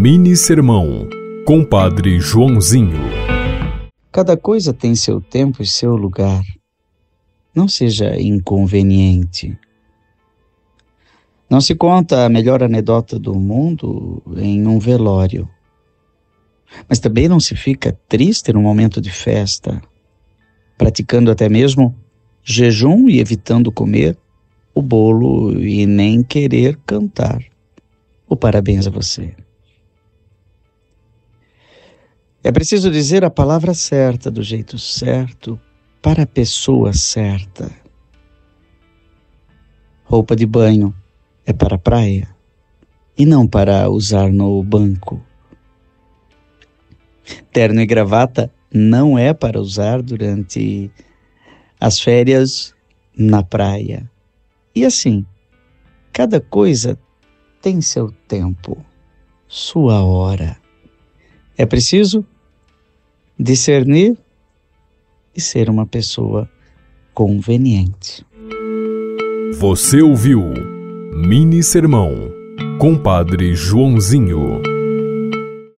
Mini Sermão, Compadre Joãozinho. Cada coisa tem seu tempo e seu lugar. Não seja inconveniente. Não se conta a melhor anedota do mundo em um velório. Mas também não se fica triste no momento de festa, praticando até mesmo jejum e evitando comer o bolo e nem querer cantar o parabéns a você. É preciso dizer a palavra certa, do jeito certo, para a pessoa certa. Roupa de banho é para a praia e não para usar no banco. Terno e gravata não é para usar durante as férias na praia. E assim, cada coisa tem seu tempo, sua hora. É preciso discernir e ser uma pessoa conveniente. Você ouviu Mini Sermão, Compadre Joãozinho.